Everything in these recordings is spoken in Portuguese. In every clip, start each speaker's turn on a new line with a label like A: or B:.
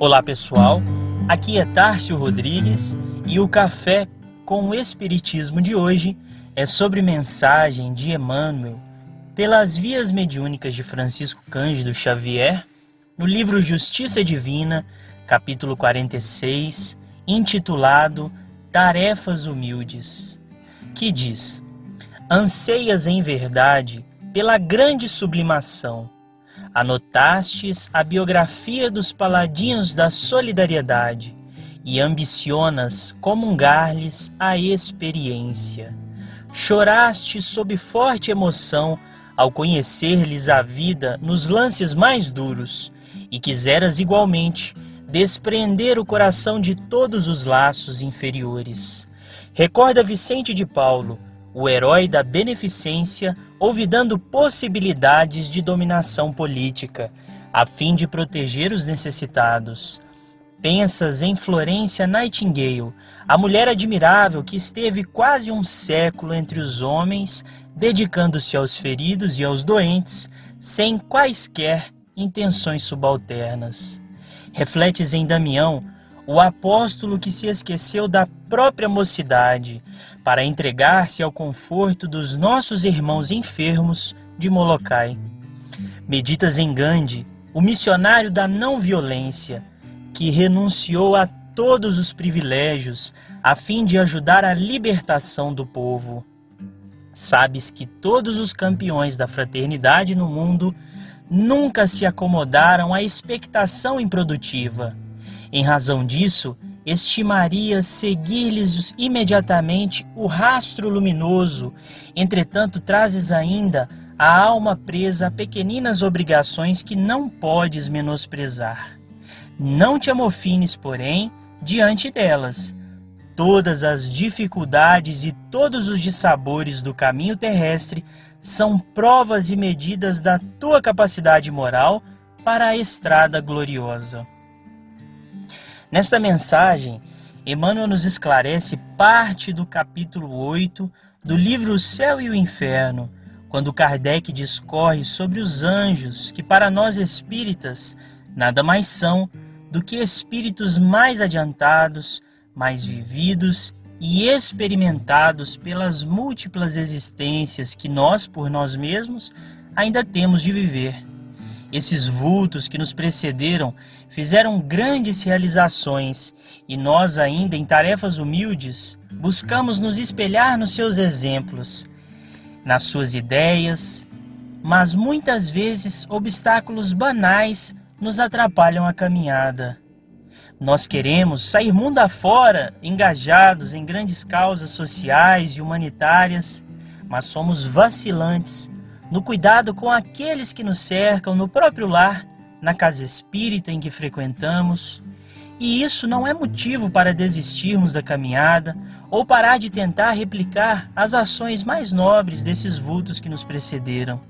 A: Olá pessoal, aqui é Tárcio Rodrigues e o Café com o Espiritismo de hoje é sobre mensagem de Emmanuel pelas vias mediúnicas de Francisco Cândido Xavier no livro Justiça Divina, capítulo 46, intitulado Tarefas Humildes, que diz: Anseias em verdade pela grande sublimação Anotastes a biografia dos paladinos da solidariedade e ambicionas comungar-lhes a experiência. Choraste sob forte emoção ao conhecer-lhes a vida nos lances mais duros e quiseras igualmente desprender o coração de todos os laços inferiores. Recorda Vicente de Paulo, o herói da beneficência, olvidando possibilidades de dominação política, a fim de proteger os necessitados. Pensas em Florência Nightingale, a mulher admirável que esteve quase um século entre os homens, dedicando-se aos feridos e aos doentes, sem quaisquer intenções subalternas. Refletes em Damião, o apóstolo que se esqueceu da própria mocidade para entregar-se ao conforto dos nossos irmãos enfermos de Molokai. Meditas em Gandhi, o missionário da não violência, que renunciou a todos os privilégios a fim de ajudar a libertação do povo. Sabes que todos os campeões da fraternidade no mundo nunca se acomodaram à expectação improdutiva em razão disso, estimaria seguir-lhes imediatamente o rastro luminoso, entretanto trazes ainda a alma presa a pequeninas obrigações que não podes menosprezar. Não te amofines, porém, diante delas. Todas as dificuldades e todos os dissabores do caminho terrestre são provas e medidas da tua capacidade moral para a estrada gloriosa. Nesta mensagem, Emmanuel nos esclarece parte do capítulo 8 do livro O Céu e o Inferno, quando Kardec discorre sobre os anjos, que para nós espíritas nada mais são do que espíritos mais adiantados, mais vividos e experimentados pelas múltiplas existências que nós, por nós mesmos, ainda temos de viver. Esses vultos que nos precederam fizeram grandes realizações e nós, ainda em tarefas humildes, buscamos nos espelhar nos seus exemplos, nas suas ideias, mas muitas vezes obstáculos banais nos atrapalham a caminhada. Nós queremos sair mundo afora, engajados em grandes causas sociais e humanitárias, mas somos vacilantes no cuidado com aqueles que nos cercam no próprio lar, na casa espírita em que frequentamos. E isso não é motivo para desistirmos da caminhada ou parar de tentar replicar as ações mais nobres desses vultos que nos precederam.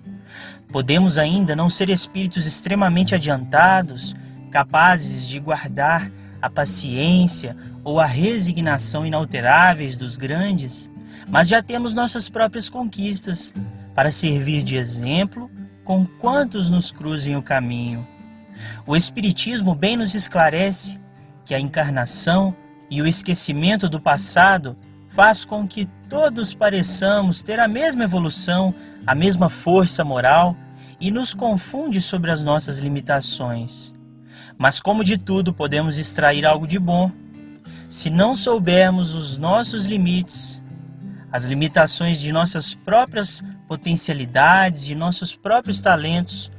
A: Podemos ainda não ser espíritos extremamente adiantados, capazes de guardar a paciência ou a resignação inalteráveis dos grandes, mas já temos nossas próprias conquistas para servir de exemplo com quantos nos cruzem o caminho. O Espiritismo bem nos esclarece que a encarnação e o esquecimento do passado faz com que todos pareçamos ter a mesma evolução, a mesma força moral e nos confunde sobre as nossas limitações. Mas como de tudo podemos extrair algo de bom, se não soubermos os nossos limites, as limitações de nossas próprias potencialidades, de nossos próprios talentos,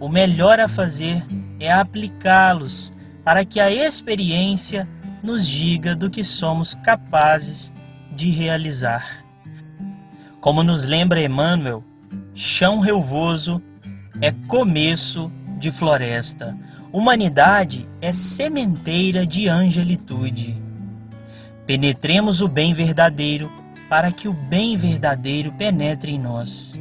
A: o melhor a fazer é aplicá-los para que a experiência nos diga do que somos capazes de realizar. Como nos lembra Emmanuel, chão relvoso é começo de floresta. Humanidade é sementeira de angelitude. Penetremos o bem verdadeiro para que o bem verdadeiro penetre em nós.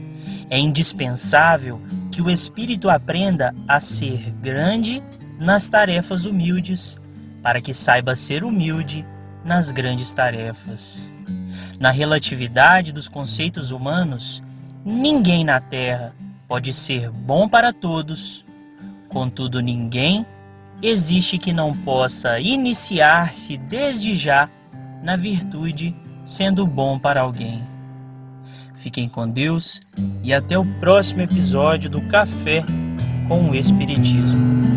A: É indispensável que o espírito aprenda a ser grande nas tarefas humildes, para que saiba ser humilde nas grandes tarefas. Na relatividade dos conceitos humanos, ninguém na Terra pode ser bom para todos, contudo, ninguém existe que não possa iniciar-se desde já na virtude, sendo bom para alguém. Fiquem com Deus e até o próximo episódio do Café com o Espiritismo.